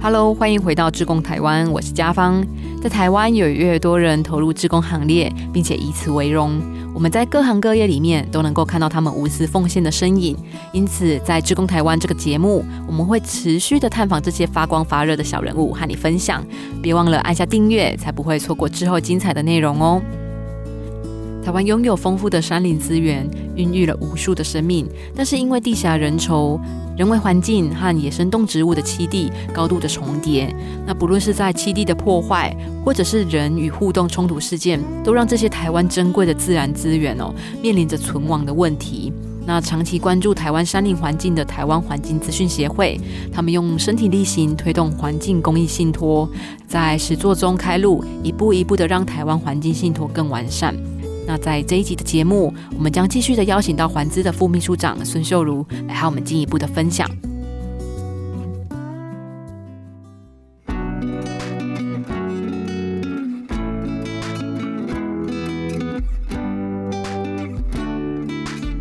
Hello，欢迎回到志工台湾，我是家芳。在台湾，有越多人投入志工行列，并且以此为荣。我们在各行各业里面都能够看到他们无私奉献的身影。因此，在志工台湾这个节目，我们会持续的探访这些发光发热的小人物，和你分享。别忘了按下订阅，才不会错过之后精彩的内容哦。台湾拥有丰富的山林资源，孕育了无数的生命，但是因为地下人稠。人为环境和野生动植物的栖地高度的重叠，那不论是在栖地的破坏，或者是人与互动冲突事件，都让这些台湾珍贵的自然资源哦，面临着存亡的问题。那长期关注台湾山林环境的台湾环境资讯协会，他们用身体力行推动环境公益信托，在实作中开路，一步一步的让台湾环境信托更完善。那在这一集的节目，我们将继续的邀请到环资的副秘书长孙秀如来和我们进一步的分享。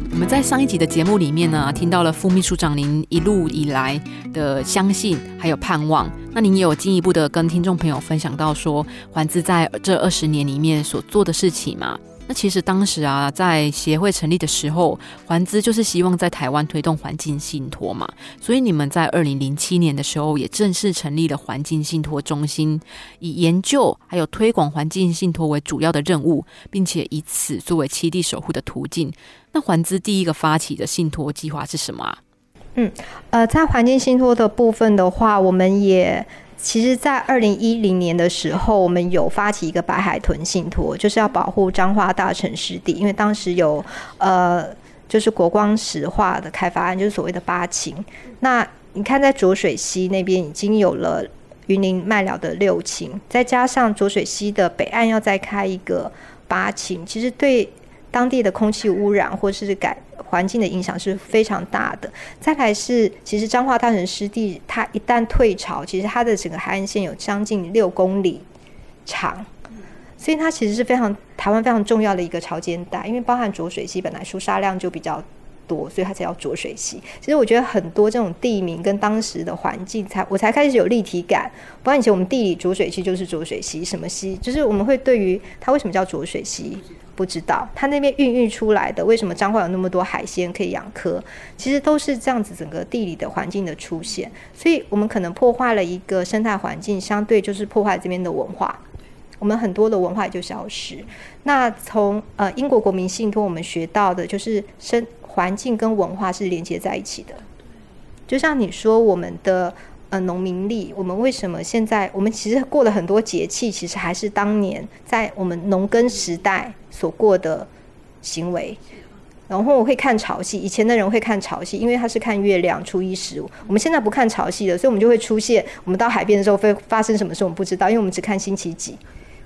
我们在上一集的节目里面呢，听到了副秘书长您一路以来的相信还有盼望。那您也有进一步的跟听众朋友分享到说，环资在这二十年里面所做的事情嘛？那其实当时啊，在协会成立的时候，环资就是希望在台湾推动环境信托嘛，所以你们在二零零七年的时候也正式成立了环境信托中心，以研究还有推广环境信托为主要的任务，并且以此作为七地守护的途径。那环资第一个发起的信托计划是什么啊？嗯，呃，在环境信托的部分的话，我们也。其实，在二零一零年的时候，我们有发起一个白海豚信托，就是要保护彰化大城湿地，因为当时有呃，就是国光石化的开发案，就是所谓的八秦。那你看，在浊水溪那边已经有了云林麦寮的六秦，再加上浊水溪的北岸要再开一个八秦，其实对当地的空气污染或是改。环境的影响是非常大的。再来是，其实彰化大城湿地，它一旦退潮，其实它的整个海岸线有将近六公里长，所以它其实是非常台湾非常重要的一个潮间带。因为包含浊水溪本来输沙量就比较多，所以它才叫浊水溪。其实我觉得很多这种地名跟当时的环境，才我才开始有立体感。不然以前我们地理浊水溪就是浊水溪，什么溪，就是我们会对于它为什么叫浊水溪。不知道它那边孕育出来的为什么彰化有那么多海鲜可以养科，其实都是这样子整个地理的环境的出现，所以我们可能破坏了一个生态环境，相对就是破坏这边的文化，我们很多的文化就消失。那从呃英国国民信托我们学到的就是生环境跟文化是连接在一起的，就像你说我们的。呃，农民力，我们为什么现在我们其实过了很多节气，其实还是当年在我们农耕时代所过的行为。然后我会看潮汐，以前的人会看潮汐，因为他是看月亮初一十五。我们现在不看潮汐了，所以我们就会出现，我们到海边的时候会发生什么事，我们不知道，因为我们只看星期几。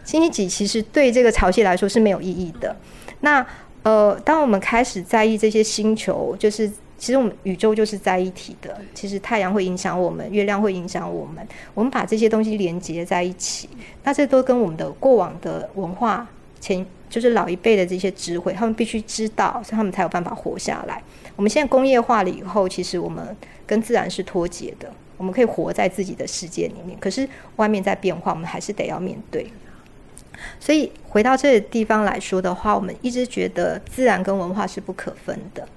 星期几其实对这个潮汐来说是没有意义的。那呃，当我们开始在意这些星球，就是。其实我们宇宙就是在一体的。其实太阳会影响我们，月亮会影响我们。我们把这些东西连接在一起，那这都跟我们的过往的文化前，就是老一辈的这些智慧，他们必须知道，所以他们才有办法活下来。我们现在工业化了以后，其实我们跟自然是脱节的。我们可以活在自己的世界里面，可是外面在变化，我们还是得要面对。所以回到这个地方来说的话，我们一直觉得自然跟文化是不可分的。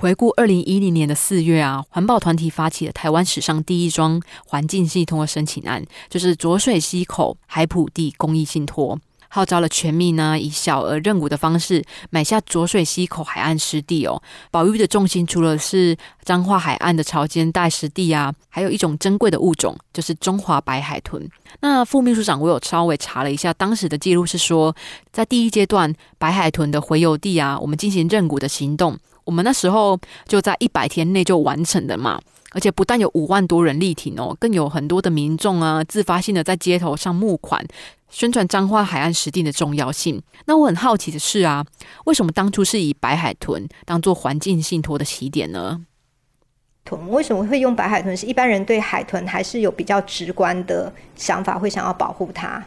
回顾二零一零年的四月啊，环保团体发起了台湾史上第一桩环境系统的申请案，就是浊水溪口海普地公益信托，号召了全民呢以小额认股的方式买下浊水溪口海岸湿地哦。保育的重心除了是彰化海岸的潮间带湿地啊，还有一种珍贵的物种，就是中华白海豚。那副秘书长，我有稍微查了一下，当时的记录是说，在第一阶段白海豚的回游地啊，我们进行认股的行动。我们那时候就在一百天内就完成的嘛，而且不但有五万多人力挺哦，更有很多的民众啊自发性的在街头上募款，宣传彰化海岸实地的重要性。那我很好奇的是啊，为什么当初是以白海豚当做环境信托的起点呢？豚为什么会用白海豚？是一般人对海豚还是有比较直观的想法，会想要保护它。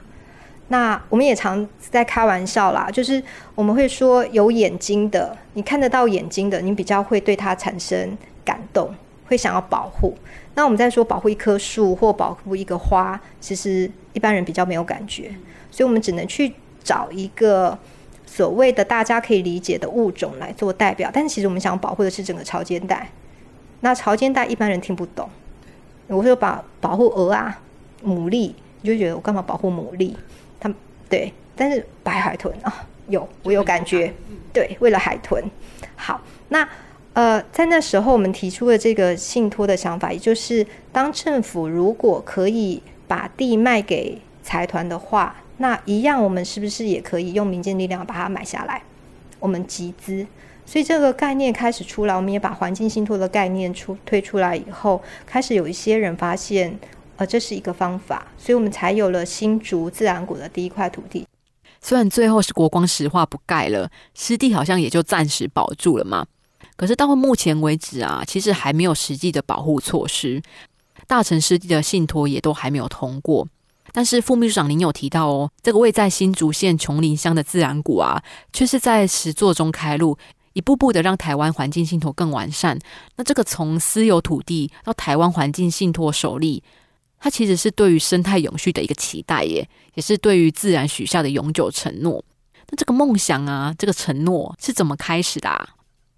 那我们也常在开玩笑啦，就是我们会说有眼睛的，你看得到眼睛的，你比较会对它产生感动，会想要保护。那我们在说保护一棵树或保护一个花，其实一般人比较没有感觉，所以我们只能去找一个所谓的大家可以理解的物种来做代表。但是其实我们想保护的是整个潮间带。那潮间带一般人听不懂，我说保保护鹅啊、牡蛎，你就觉得我干嘛保护牡蛎？他对，但是白海豚啊，有我有感觉，对，为了海豚。好，那。呃，在那时候，我们提出了这个信托的想法，也就是当政府如果可以把地卖给财团的话，那一样，我们是不是也可以用民间力量把它买下来？我们集资，所以这个概念开始出来，我们也把环境信托的概念出推出来以后，开始有一些人发现，这是一个方法，所以我们才有了新竹自然谷的第一块土地。虽然最后是国光石化不盖了，湿地好像也就暂时保住了嘛。可是到目前为止啊，其实还没有实际的保护措施，大城湿地的信托也都还没有通过。但是副秘书长您有提到哦，这个位在新竹县琼林乡的自然谷啊，却是在实作中开路，一步步的让台湾环境信托更完善。那这个从私有土地到台湾环境信托首例，它其实是对于生态永续的一个期待耶，也是对于自然许下的永久承诺。那这个梦想啊，这个承诺是怎么开始的？啊？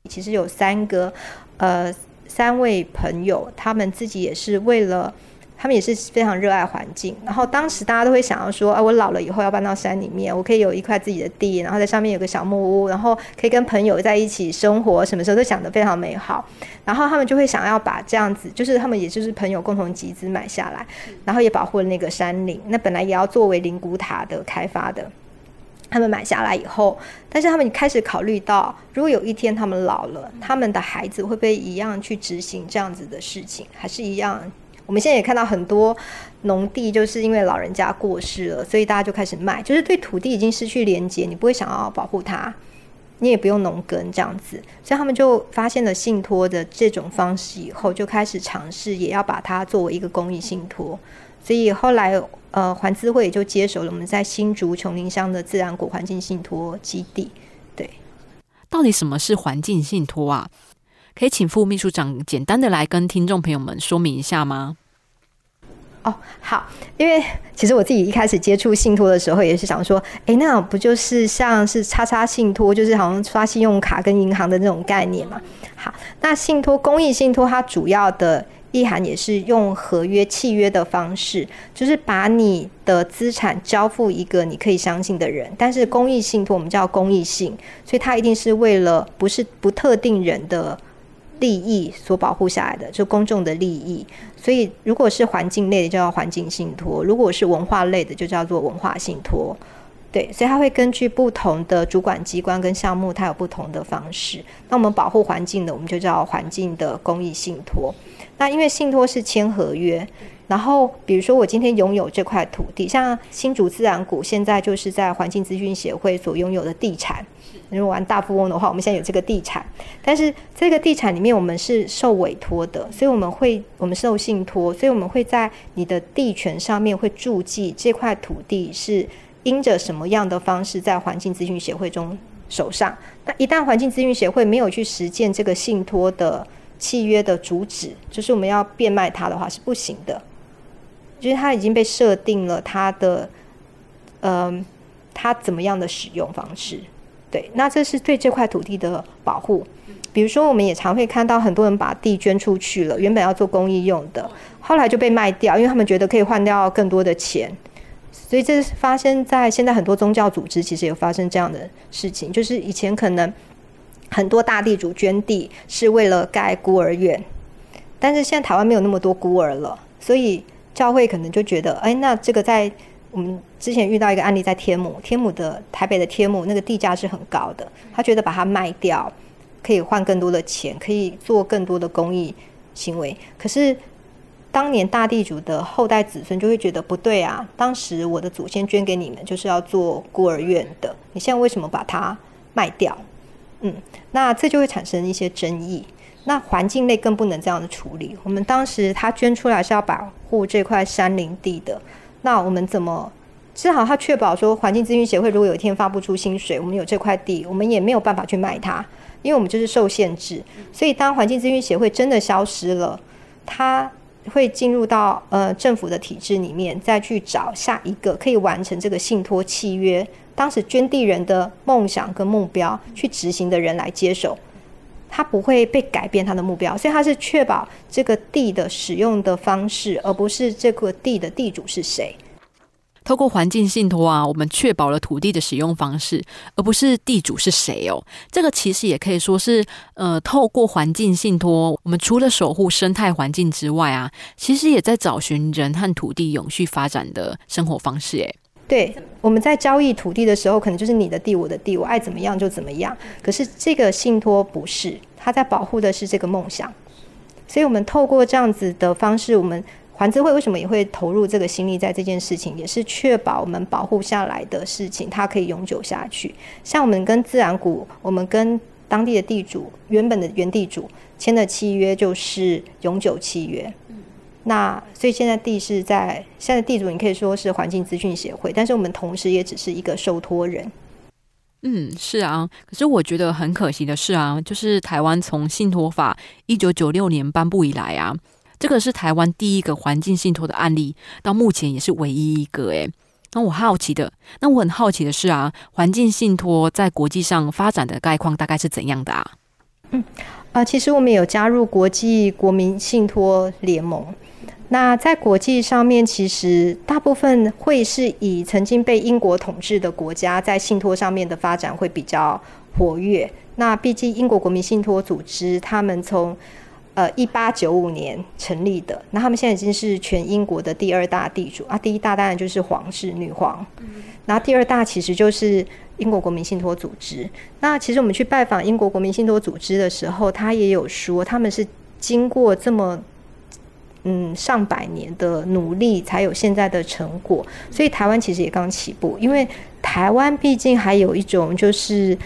其实有三个，呃，三位朋友，他们自己也是为了，他们也是非常热爱环境。然后当时大家都会想要说，啊，我老了以后要搬到山里面，我可以有一块自己的地，然后在上面有个小木屋，然后可以跟朋友在一起生活，什么时候都想得非常美好。然后他们就会想要把这样子，就是他们也就是朋友共同集资买下来，然后也保护了那个山林。那本来也要作为灵谷塔的开发的。他们买下来以后，但是他们开始考虑到，如果有一天他们老了，他们的孩子会不会一样去执行这样子的事情？还是一样？我们现在也看到很多农地，就是因为老人家过世了，所以大家就开始卖，就是对土地已经失去连接，你不会想要保护它，你也不用农耕这样子，所以他们就发现了信托的这种方式以后，就开始尝试也要把它作为一个公益信托，所以后来。呃，环资会也就接手了我们在新竹琼林乡的自然果环境信托基地。对，到底什么是环境信托啊？可以请副秘书长简单的来跟听众朋友们说明一下吗？哦，好，因为其实我自己一开始接触信托的时候，也是想说，哎，那不就是像是叉叉信托，就是好像刷信用卡跟银行的那种概念嘛？好，那信托公益信托它主要的。意涵也是用合约契约的方式，就是把你的资产交付一个你可以相信的人。但是公益信托我们叫公益性，所以它一定是为了不是不特定人的利益所保护下来的，就公众的利益。所以如果是环境类的，就叫环境信托；如果是文化类的，就叫做文化信托。对，所以它会根据不同的主管机关跟项目，它有不同的方式。那我们保护环境的，我们就叫环境的公益信托。那因为信托是签合约，然后比如说我今天拥有这块土地，像新竹自然谷现在就是在环境资讯协会所拥有的地产。如果玩大富翁的话，我们现在有这个地产，但是这个地产里面我们是受委托的，所以我们会我们受信托，所以我们会在你的地权上面会注记这块土地是。因着什么样的方式在环境咨询协会中手上？那一旦环境咨询协会没有去实践这个信托的契约的主旨，就是我们要变卖它的话是不行的。就是它已经被设定了它的，嗯，它怎么样的使用方式？对，那这是对这块土地的保护。比如说，我们也常会看到很多人把地捐出去了，原本要做公益用的，后来就被卖掉，因为他们觉得可以换掉更多的钱。所以这是发生在现在很多宗教组织，其实有发生这样的事情，就是以前可能很多大地主捐地是为了盖孤儿院，但是现在台湾没有那么多孤儿了，所以教会可能就觉得，哎，那这个在我们之前遇到一个案例，在天母，天母的台北的天母那个地价是很高的，他觉得把它卖掉可以换更多的钱，可以做更多的公益行为，可是。当年大地主的后代子孙就会觉得不对啊！当时我的祖先捐给你们就是要做孤儿院的，你现在为什么把它卖掉？嗯，那这就会产生一些争议。那环境类更不能这样的处理。我们当时他捐出来是要保护这块山林地的，那我们怎么至少他确保说环境咨询协会如果有一天发不出薪水，我们有这块地，我们也没有办法去卖它。因为我们就是受限制，所以当环境资讯协会真的消失了，它会进入到呃政府的体制里面，再去找下一个可以完成这个信托契约，当时捐地人的梦想跟目标去执行的人来接手，它不会被改变它的目标，所以它是确保这个地的使用的方式，而不是这个地的地主是谁。透过环境信托啊，我们确保了土地的使用方式，而不是地主是谁哦。这个其实也可以说是，呃，透过环境信托，我们除了守护生态环境之外啊，其实也在找寻人和土地永续发展的生活方式。诶，对，我们在交易土地的时候，可能就是你的地，我的地，我爱怎么样就怎么样。可是这个信托不是，它在保护的是这个梦想。所以我们透过这样子的方式，我们。环资会为什么也会投入这个心力在这件事情，也是确保我们保护下来的事情，它可以永久下去。像我们跟自然股，我们跟当地的地主，原本的原地主签的契约就是永久契约。那所以现在地是在现在地主，你可以说是环境资讯协会，但是我们同时也只是一个受托人。嗯，是啊。可是我觉得很可惜的是啊，就是台湾从信托法一九九六年颁布以来啊。这个是台湾第一个环境信托的案例，到目前也是唯一一个。诶，那我好奇的，那我很好奇的是啊，环境信托在国际上发展的概况大概是怎样的啊？嗯，啊，其实我们有加入国际国民信托联盟。那在国际上面，其实大部分会是以曾经被英国统治的国家在信托上面的发展会比较活跃。那毕竟英国国民信托组织，他们从呃，一八九五年成立的，那他们现在已经是全英国的第二大地主啊。第一大当然就是皇室女皇，然后第二大其实就是英国国民信托组织。那其实我们去拜访英国国民信托组织的时候，他也有说，他们是经过这么嗯上百年的努力，才有现在的成果。所以台湾其实也刚起步，因为台湾毕竟还有一种就是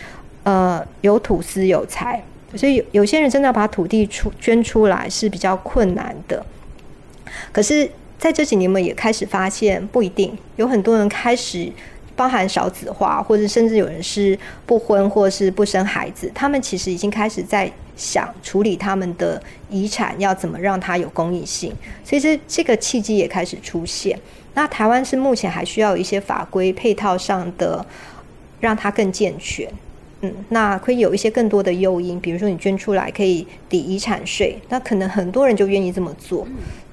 呃有土司有财。所以有有些人真的要把土地出捐出来是比较困难的，可是在这几年，我们也开始发现不一定，有很多人开始包含少子化，或者甚至有人是不婚或是不生孩子，他们其实已经开始在想处理他们的遗产要怎么让它有公益性，所以这这个契机也开始出现。那台湾是目前还需要一些法规配套上的，让它更健全。嗯，那可以有一些更多的诱因，比如说你捐出来可以抵遗产税，那可能很多人就愿意这么做。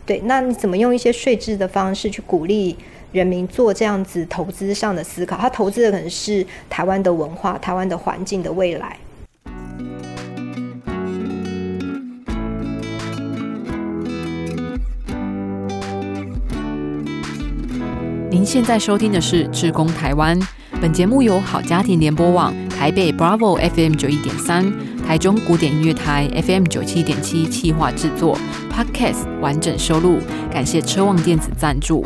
对，那你怎么用一些税制的方式去鼓励人民做这样子投资上的思考？他投资的可能是台湾的文化、台湾的环境的未来。您现在收听的是《志工台湾》。本节目由好家庭联播网、台北 Bravo FM 九一点三、台中古典音乐台 FM 九七点七企划制作，Podcast 完整收录。感谢车望电子赞助。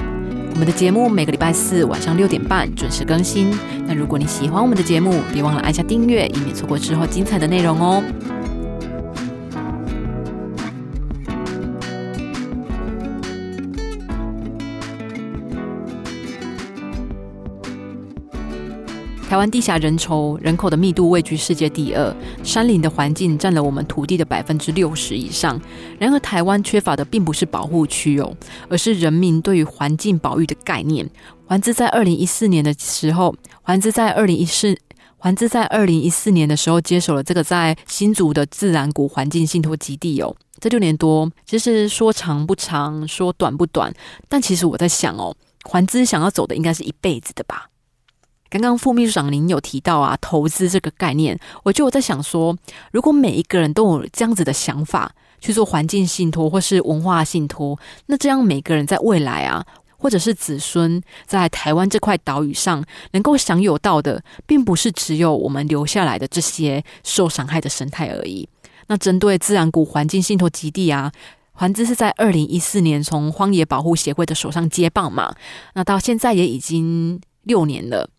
我们的节目每个礼拜四晚上六点半准时更新。那如果你喜欢我们的节目，别忘了按下订阅，以免错过之后精彩的内容哦。台湾地狭人稠，人口的密度位居世界第二，山林的环境占了我们土地的百分之六十以上。然而，台湾缺乏的并不是保护区哦，而是人民对于环境保育的概念。环资在二零一四年的时候，环资在二零一四环资在二零一四年的时候接手了这个在新竹的自然谷环境信托基地哦。这六年多，其实说长不长，说短不短，但其实我在想哦，环资想要走的应该是一辈子的吧。刚刚副秘书长您有提到啊，投资这个概念，我就我在想说，如果每一个人都有这样子的想法去做环境信托或是文化信托，那这样每个人在未来啊，或者是子孙在台湾这块岛屿上能够享有到的，并不是只有我们留下来的这些受伤害的生态而已。那针对自然谷环境信托基地啊，环资是在二零一四年从荒野保护协会的手上接棒嘛，那到现在也已经六年了。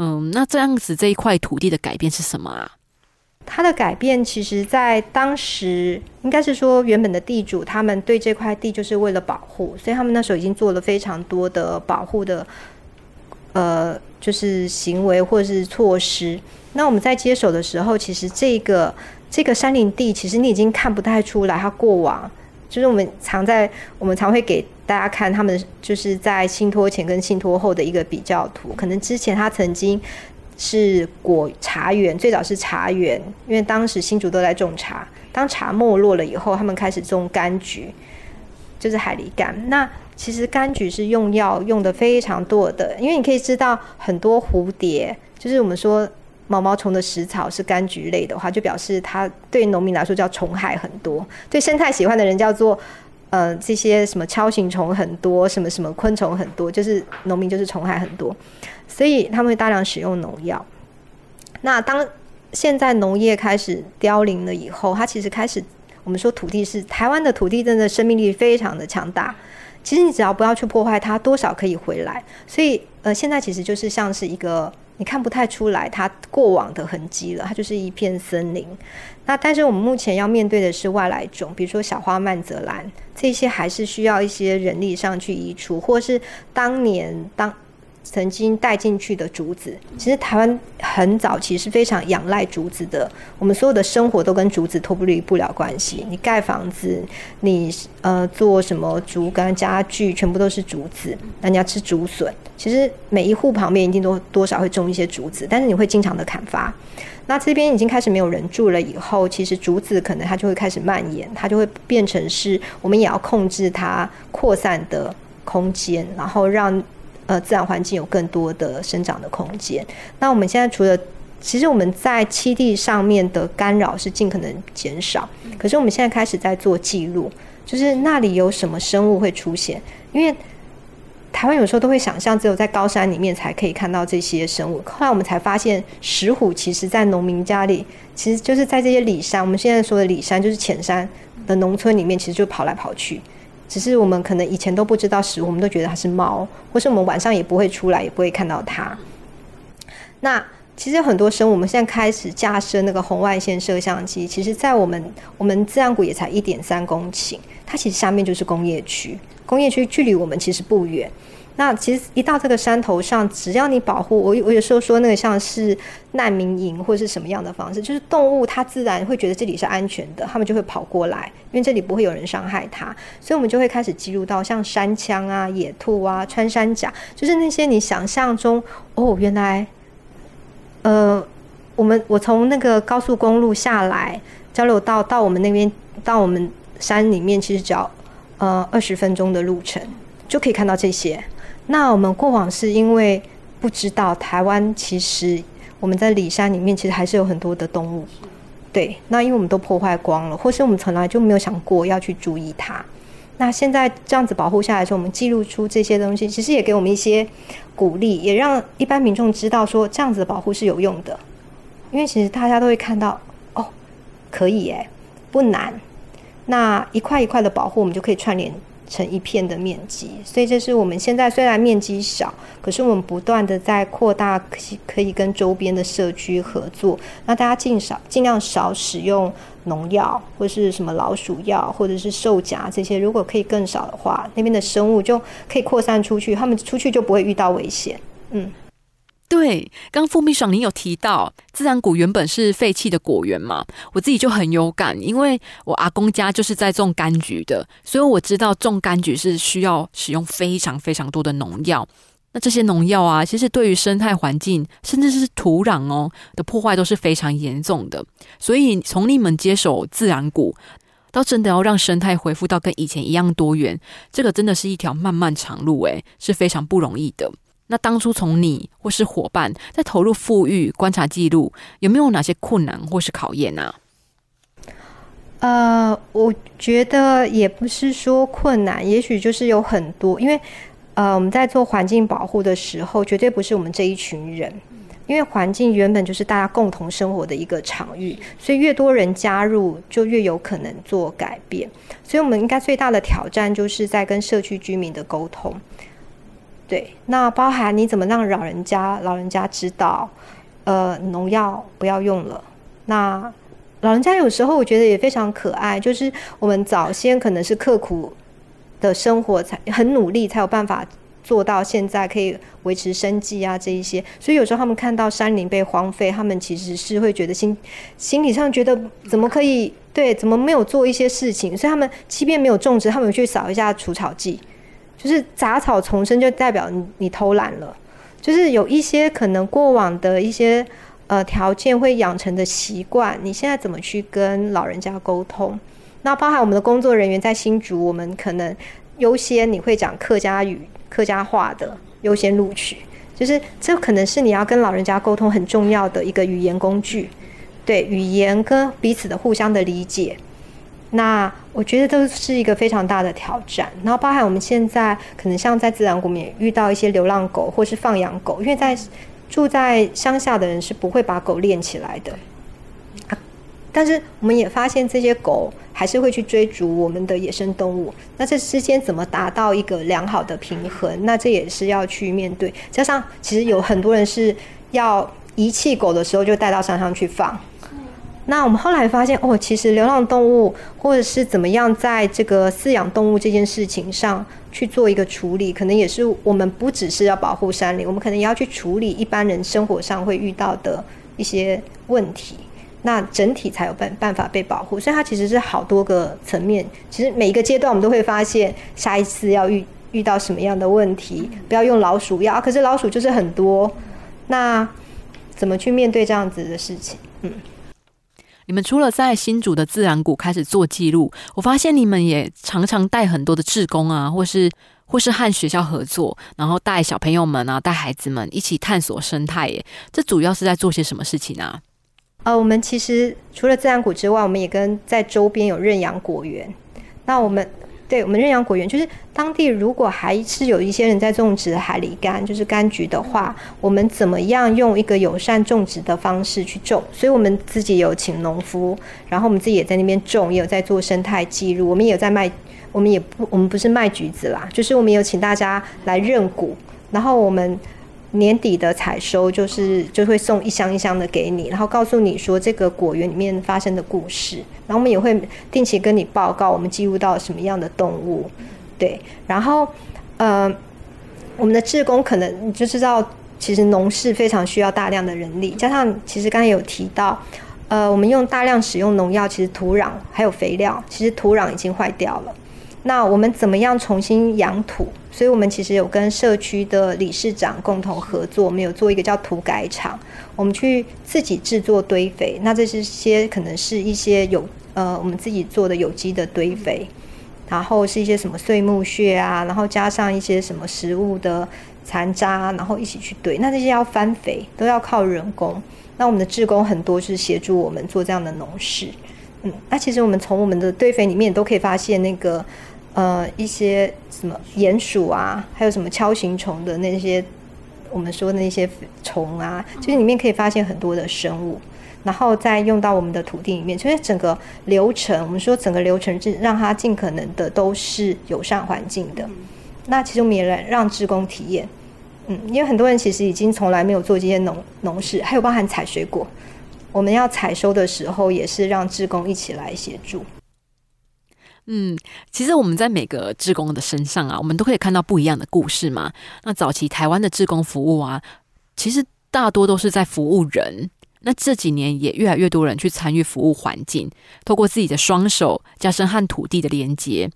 嗯，那这样子这一块土地的改变是什么啊？它的改变其实，在当时应该是说，原本的地主他们对这块地就是为了保护，所以他们那时候已经做了非常多的保护的呃，就是行为或者是措施。那我们在接手的时候，其实这个这个山林地，其实你已经看不太出来它过往。就是我们常在，我们常会给大家看他们就是在信托前跟信托后的一个比较图。可能之前他曾经是果茶园，最早是茶园，因为当时新竹都在种茶。当茶没落了以后，他们开始种柑橘，就是海狸柑。那其实柑橘是用药用的非常多的，因为你可以知道很多蝴蝶，就是我们说。毛毛虫的食草是柑橘类的话，就表示它对农民来说叫虫害很多；对生态喜欢的人叫做呃这些什么锹形虫很多，什么什么昆虫很多，就是农民就是虫害很多，所以他们会大量使用农药。那当现在农业开始凋零了以后，它其实开始我们说土地是台湾的土地，真的生命力非常的强大。其实你只要不要去破坏它，多少可以回来。所以呃，现在其实就是像是一个。你看不太出来它过往的痕迹了，它就是一片森林。那但是我们目前要面对的是外来种，比如说小花曼泽兰，这些还是需要一些人力上去移除，或是当年当。曾经带进去的竹子，其实台湾很早其实非常仰赖竹子的。我们所有的生活都跟竹子脱离不了关系。你盖房子，你呃做什么竹竿家具，全部都是竹子。那你要吃竹笋，其实每一户旁边一定都多少会种一些竹子，但是你会经常的砍伐。那这边已经开始没有人住了以后，其实竹子可能它就会开始蔓延，它就会变成是我们也要控制它扩散的空间，然后让。呃，自然环境有更多的生长的空间。那我们现在除了，其实我们在栖地上面的干扰是尽可能减少。可是我们现在开始在做记录，就是那里有什么生物会出现。因为台湾有时候都会想象只有在高山里面才可以看到这些生物，后来我们才发现石虎其实在农民家里，其实就是在这些里山，我们现在说的里山就是浅山的农村里面，其实就跑来跑去。只是我们可能以前都不知道食物，我们都觉得它是猫，或是我们晚上也不会出来，也不会看到它。那其实很多生物，我们现在开始架设那个红外线摄像机，其实，在我们我们自然谷也才一点三公顷，它其实下面就是工业区，工业区距离我们其实不远。那其实一到这个山头上，只要你保护我，我有时候说那个像是难民营或者是什么样的方式，就是动物它自然会觉得这里是安全的，他们就会跑过来，因为这里不会有人伤害它，所以我们就会开始记录到像山羌啊、野兔啊、穿山甲，就是那些你想象中哦，原来，呃，我们我从那个高速公路下来交流道到我们那边到我们山里面，其实只要呃二十分钟的路程就可以看到这些。那我们过往是因为不知道台湾其实我们在里山里面其实还是有很多的动物，对。那因为我们都破坏光了，或是我们从来就没有想过要去注意它。那现在这样子保护下来之后，我们记录出这些东西，其实也给我们一些鼓励，也让一般民众知道说这样子的保护是有用的。因为其实大家都会看到，哦，可以诶，不难。那一块一块的保护，我们就可以串联。成一片的面积，所以这是我们现在虽然面积小，可是我们不断的在扩大，可可以跟周边的社区合作，那大家尽少尽量少使用农药或是什么老鼠药或者是兽夹这些，如果可以更少的话，那边的生物就可以扩散出去，他们出去就不会遇到危险，嗯。对，刚副秘爽你有提到，自然谷原本是废弃的果园嘛，我自己就很有感，因为我阿公家就是在种柑橘的，所以我知道种柑橘是需要使用非常非常多的农药。那这些农药啊，其实对于生态环境，甚至是土壤哦的破坏都是非常严重的。所以从你们接手自然谷，到真的要让生态恢复到跟以前一样多元，这个真的是一条漫漫长路，诶，是非常不容易的。那当初从你或是伙伴在投入富裕观察记录，有没有哪些困难或是考验呢？呃，我觉得也不是说困难，也许就是有很多，因为呃我们在做环境保护的时候，绝对不是我们这一群人，因为环境原本就是大家共同生活的一个场域，所以越多人加入，就越有可能做改变。所以我们应该最大的挑战就是在跟社区居民的沟通。对，那包含你怎么让老人家老人家知道，呃，农药不要用了。那老人家有时候我觉得也非常可爱，就是我们早先可能是刻苦的生活，才很努力才有办法做到现在可以维持生计啊这一些。所以有时候他们看到山林被荒废，他们其实是会觉得心心理上觉得怎么可以对，怎么没有做一些事情？所以他们即便没有种植，他们去扫一下除草剂，就是杂草丛生，就代表你你偷懒了。就是有一些可能过往的一些呃条件会养成的习惯，你现在怎么去跟老人家沟通？那包含我们的工作人员在新竹，我们可能优先你会讲客家语、客家话的优先录取，就是这可能是你要跟老人家沟通很重要的一个语言工具，对语言跟彼此的互相的理解。那我觉得都是一个非常大的挑战。然后包含我们现在可能像在自然国面遇到一些流浪狗或是放养狗，因为在住在乡下的人是不会把狗练起来的。但是我们也发现这些狗还是会去追逐我们的野生动物。那这之间怎么达到一个良好的平衡？那这也是要去面对。加上其实有很多人是要遗弃狗的时候就带到山上去放。那我们后来发现，哦，其实流浪动物或者是怎么样，在这个饲养动物这件事情上去做一个处理，可能也是我们不只是要保护山林，我们可能也要去处理一般人生活上会遇到的一些问题，那整体才有办办法被保护。所以它其实是好多个层面，其实每一个阶段我们都会发现，下一次要遇遇到什么样的问题，不要用老鼠药，可是老鼠就是很多，那怎么去面对这样子的事情？嗯。你们除了在新竹的自然谷开始做记录，我发现你们也常常带很多的志工啊，或是或是和学校合作，然后带小朋友们啊，带孩子们一起探索生态。耶，这主要是在做些什么事情呢？呃，我们其实除了自然谷之外，我们也跟在周边有认养果园。那我们。对我们认养果园，就是当地如果还是有一些人在种植海梨柑，就是柑橘的话，我们怎么样用一个友善种植的方式去种？所以我们自己有请农夫，然后我们自己也在那边种，也有在做生态记录。我们也有在卖，我们也不，我们不是卖橘子啦，就是我们有请大家来认股，然后我们。年底的采收就是就会送一箱一箱的给你，然后告诉你说这个果园里面发生的故事，然后我们也会定期跟你报告我们记录到什么样的动物，对，然后呃我们的志工可能就知道，其实农事非常需要大量的人力，加上其实刚才有提到，呃我们用大量使用农药，其实土壤还有肥料，其实土壤已经坏掉了。那我们怎么样重新养土？所以我们其实有跟社区的理事长共同合作，我们有做一个叫土改场，我们去自己制作堆肥。那这是些可能是一些有呃我们自己做的有机的堆肥，然后是一些什么碎木屑啊，然后加上一些什么食物的残渣，然后一起去堆。那这些要翻肥都要靠人工。那我们的志工很多是协助我们做这样的农事。嗯，那其实我们从我们的堆肥里面都可以发现那个。呃，一些什么鼹鼠啊，还有什么锹形虫的那些，我们说的那些虫啊，就是里面可以发现很多的生物，然后再用到我们的土地里面。所以整个流程，我们说整个流程是让它尽可能的都是友善环境的。那其实我们也来让职工体验，嗯，因为很多人其实已经从来没有做这些农农事，还有包含采水果，我们要采收的时候也是让职工一起来协助。嗯，其实我们在每个志工的身上啊，我们都可以看到不一样的故事嘛。那早期台湾的志工服务啊，其实大多都是在服务人。那这几年也越来越多人去参与服务环境，透过自己的双手加深和土地的连接。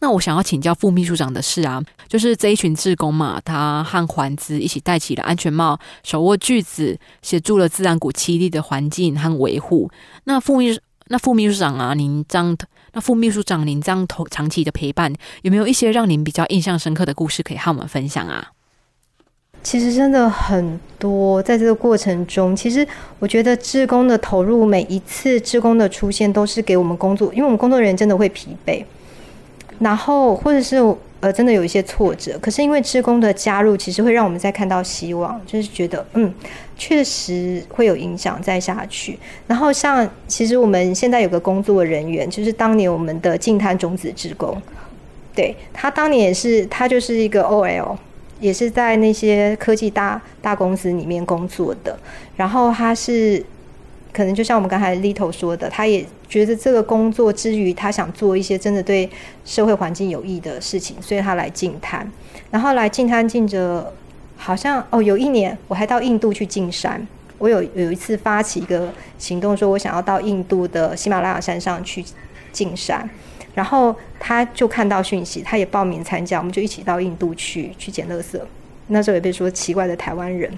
那我想要请教副秘书长的是啊，就是这一群志工嘛，他和环资一起戴起了安全帽，手握锯子，协助了自然谷栖地的环境和维护。那副秘那副秘书长啊，您这样。那副秘书长，您这样头长期的陪伴，有没有一些让您比较印象深刻的故事可以和我们分享啊？其实真的很多，在这个过程中，其实我觉得志工的投入，每一次志工的出现，都是给我们工作，因为我们工作人员真的会疲惫，然后或者是。呃，真的有一些挫折，可是因为职工的加入，其实会让我们再看到希望，就是觉得嗯，确实会有影响再下去。然后像其实我们现在有个工作人员，就是当年我们的净滩种子职工，对他当年也是他就是一个 OL，也是在那些科技大大公司里面工作的，然后他是。可能就像我们刚才 Little 说的，他也觉得这个工作之余，他想做一些真的对社会环境有益的事情，所以他来进滩。然后来进滩进着，好像哦，有一年我还到印度去进山。我有有一次发起一个行动，说我想要到印度的喜马拉雅山上去进山，然后他就看到讯息，他也报名参加，我们就一起到印度去去捡垃圾。那时候也被说奇怪的台湾人。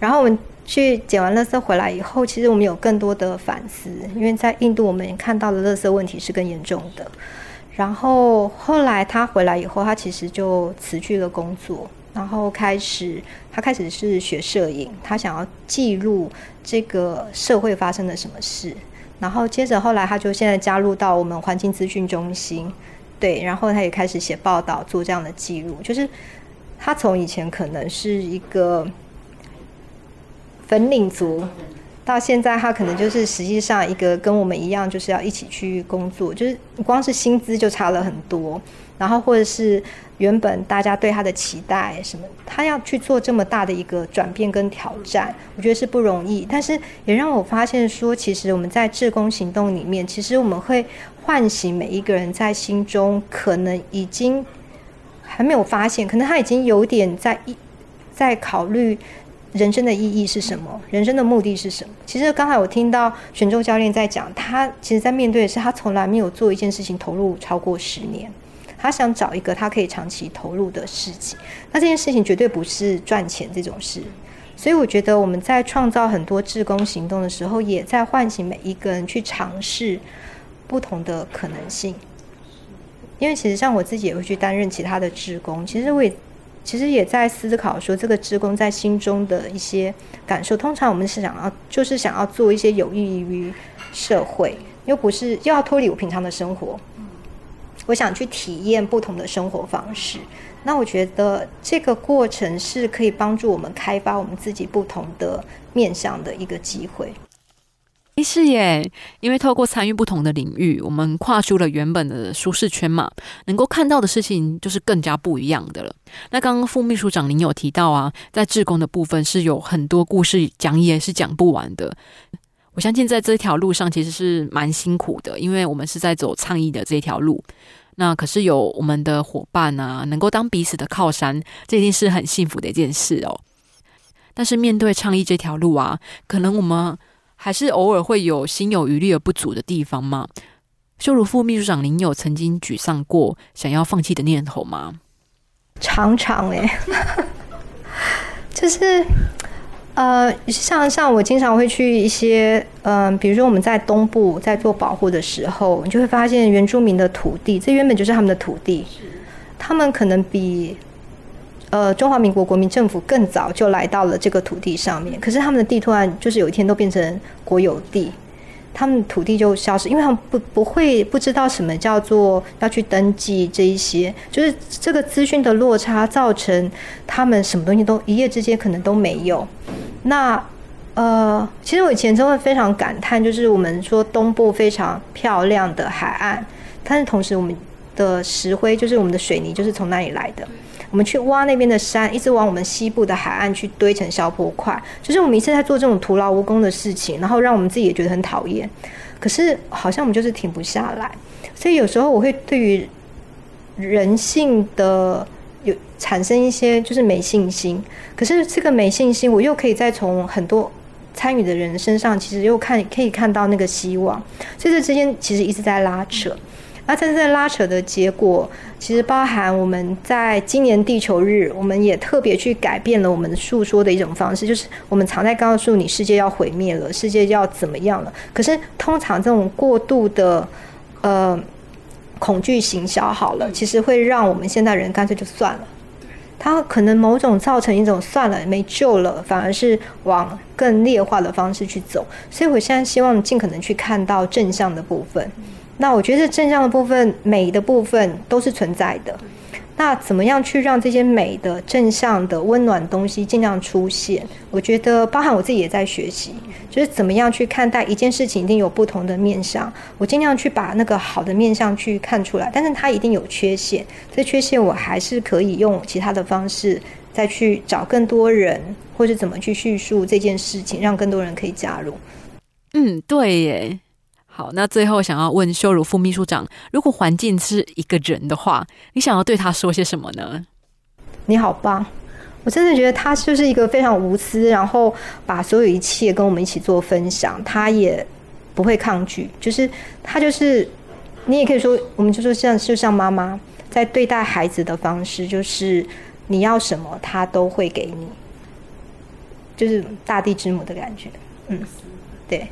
然后我们去捡完垃圾回来以后，其实我们有更多的反思，因为在印度我们看到的垃圾问题是更严重的。然后后来他回来以后，他其实就辞去了工作。然后开始，他开始是学摄影，他想要记录这个社会发生了什么事。然后接着后来，他就现在加入到我们环境资讯中心，对，然后他也开始写报道，做这样的记录。就是他从以前可能是一个粉领族，到现在他可能就是实际上一个跟我们一样，就是要一起去工作，就是光是薪资就差了很多。然后或者是原本大家对他的期待什么，他要去做这么大的一个转变跟挑战，我觉得是不容易。但是也让我发现说，其实我们在志工行动里面，其实我们会唤醒每一个人在心中可能已经还没有发现，可能他已经有点在一在考虑人生的意义是什么，人生的目的是什么。其实刚才我听到泉州教练在讲，他其实在面对的是他从来没有做一件事情投入超过十年。他想找一个他可以长期投入的事情，那这件事情绝对不是赚钱这种事，所以我觉得我们在创造很多志工行动的时候，也在唤醒每一个人去尝试不同的可能性。因为其实像我自己也会去担任其他的志工，其实我也其实也在思考说，这个职工在心中的一些感受。通常我们是想要就是想要做一些有益于社会，又不是又要脱离我平常的生活。我想去体验不同的生活方式，那我觉得这个过程是可以帮助我们开发我们自己不同的面向的一个机会。是耶，因为透过参与不同的领域，我们跨出了原本的舒适圈嘛，能够看到的事情就是更加不一样的了。那刚刚副秘书长您有提到啊，在志工的部分是有很多故事讲也是讲不完的。我相信在这条路上其实是蛮辛苦的，因为我们是在走倡议的这条路。那可是有我们的伙伴啊，能够当彼此的靠山，这一定是很幸福的一件事哦。但是面对倡议这条路啊，可能我们还是偶尔会有心有余力而不足的地方吗。修如副秘书长，您有曾经沮丧过、想要放弃的念头吗？常常哎，就是。呃，像像我经常会去一些，嗯，比如说我们在东部在做保护的时候，你就会发现原住民的土地，这原本就是他们的土地，他们可能比呃中华民国国民政府更早就来到了这个土地上面，可是他们的地突然就是有一天都变成国有地，他们土地就消失，因为他们不不会不知道什么叫做要去登记这一些，就是这个资讯的落差造成他们什么东西都一夜之间可能都没有。那，呃，其实我以前真的非常感叹，就是我们说东部非常漂亮的海岸，但是同时我们的石灰，就是我们的水泥，就是从那里来的。我们去挖那边的山，一直往我们西部的海岸去堆成小坡块，就是我们一直在做这种徒劳无功的事情，然后让我们自己也觉得很讨厌。可是好像我们就是停不下来，所以有时候我会对于人性的。有产生一些就是没信心，可是这个没信心，我又可以再从很多参与的人身上，其实又看可以看到那个希望，所以这之间其实一直在拉扯。那在这拉扯的结果，其实包含我们在今年地球日，我们也特别去改变了我们诉说的一种方式，就是我们常在告诉你世界要毁灭了，世界要怎么样了。可是通常这种过度的，呃。恐惧行销好了，其实会让我们现代人干脆就算了。它可能某种造成一种算了没救了，反而是往更劣化的方式去走。所以我现在希望尽可能去看到正向的部分。那我觉得正向的部分、美的部分都是存在的。那怎么样去让这些美的、正向的、温暖东西尽量出现？我觉得，包含我自己也在学习，就是怎么样去看待一件事情，一定有不同的面相。我尽量去把那个好的面相去看出来，但是它一定有缺陷。这缺陷我还是可以用其他的方式再去找更多人，或是怎么去叙述这件事情，让更多人可以加入。嗯，对耶。好，那最后想要问修如副秘书长，如果环境是一个人的话，你想要对他说些什么呢？你好棒！我真的觉得他就是一个非常无私，然后把所有一切跟我们一起做分享，他也不会抗拒，就是他就是你也可以说，我们就说像就像妈妈在对待孩子的方式，就是你要什么他都会给你，就是大地之母的感觉。嗯，对。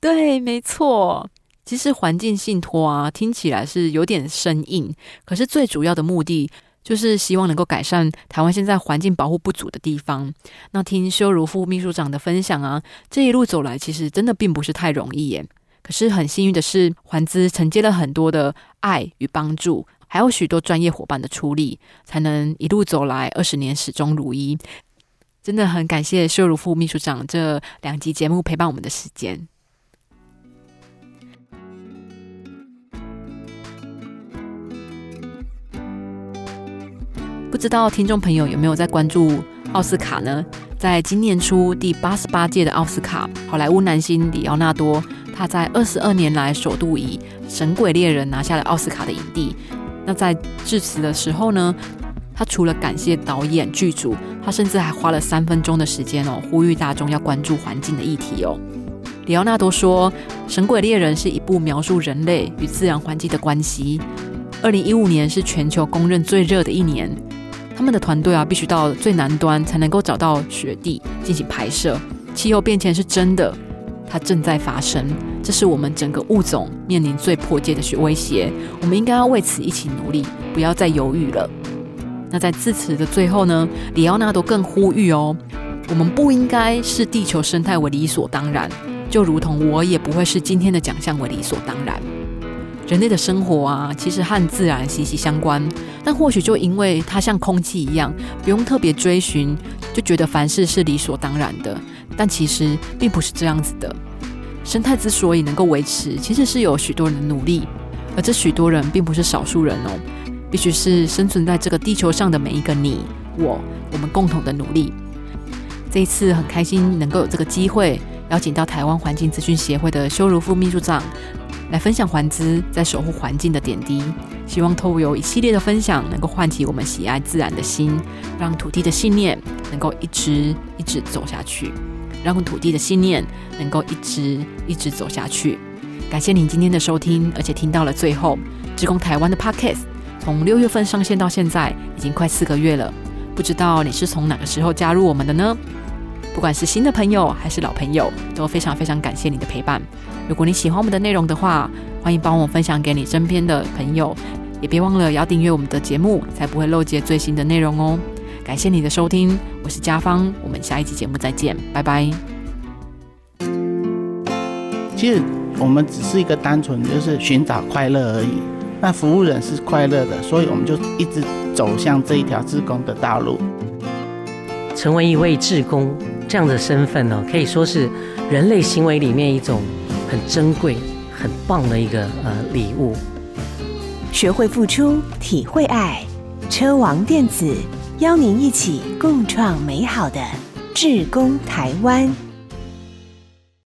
对，没错。其实环境信托啊，听起来是有点生硬，可是最主要的目的就是希望能够改善台湾现在环境保护不足的地方。那听修如副秘书长的分享啊，这一路走来，其实真的并不是太容易耶。可是很幸运的是，环资承接了很多的爱与帮助，还有许多专业伙伴的出力，才能一路走来二十年始终如一。真的很感谢修如副秘书长这两集节目陪伴我们的时间。不知道听众朋友有没有在关注奥斯卡呢？在今年初第八十八届的奥斯卡，好莱坞男星里奥纳多，他在二十二年来首度以《神鬼猎人》拿下了奥斯卡的影帝。那在致辞的时候呢，他除了感谢导演、剧组，他甚至还花了三分钟的时间哦，呼吁大众要关注环境的议题哦。里奥纳多说，《神鬼猎人》是一部描述人类与自然环境的关系。二零一五年是全球公认最热的一年。他们的团队啊，必须到最南端才能够找到雪地进行拍摄。气候变迁是真的，它正在发生，这是我们整个物种面临最迫切的威胁。我们应该要为此一起努力，不要再犹豫了。那在致辞的最后呢，里奥纳多更呼吁哦，我们不应该视地球生态为理所当然，就如同我也不会视今天的奖项为理所当然。人类的生活啊，其实和自然息息相关。但或许就因为它像空气一样，不用特别追寻，就觉得凡事是理所当然的。但其实并不是这样子的。生态之所以能够维持，其实是有许多人的努力，而这许多人并不是少数人哦，必须是生存在这个地球上的每一个你我，我们共同的努力。这一次很开心能够有这个机会，邀请到台湾环境资讯协会的修如副秘书长。来分享环资在守护环境的点滴，希望透过一系列的分享，能够唤起我们喜爱自然的心，让土地的信念能够一直一直走下去，让土地的信念能够一直一直走下去。感谢您今天的收听，而且听到了最后。职工台湾的 Podcast 从六月份上线到现在，已经快四个月了，不知道你是从哪个时候加入我们的呢？不管是新的朋友还是老朋友，都非常非常感谢你的陪伴。如果你喜欢我们的内容的话，欢迎帮我分享给你身边的朋友，也别忘了要订阅我们的节目，才不会漏接最新的内容哦。感谢你的收听，我是嘉芳，我们下一期节目再见，拜拜。其实我们只是一个单纯就是寻找快乐而已，那服务人是快乐的，所以我们就一直走向这一条志工的道路，成为一位志工这样的身份呢，可以说是。人类行为里面一种很珍贵、很棒的一个呃礼物。学会付出，体会爱。车王电子邀您一起共创美好的智工台湾。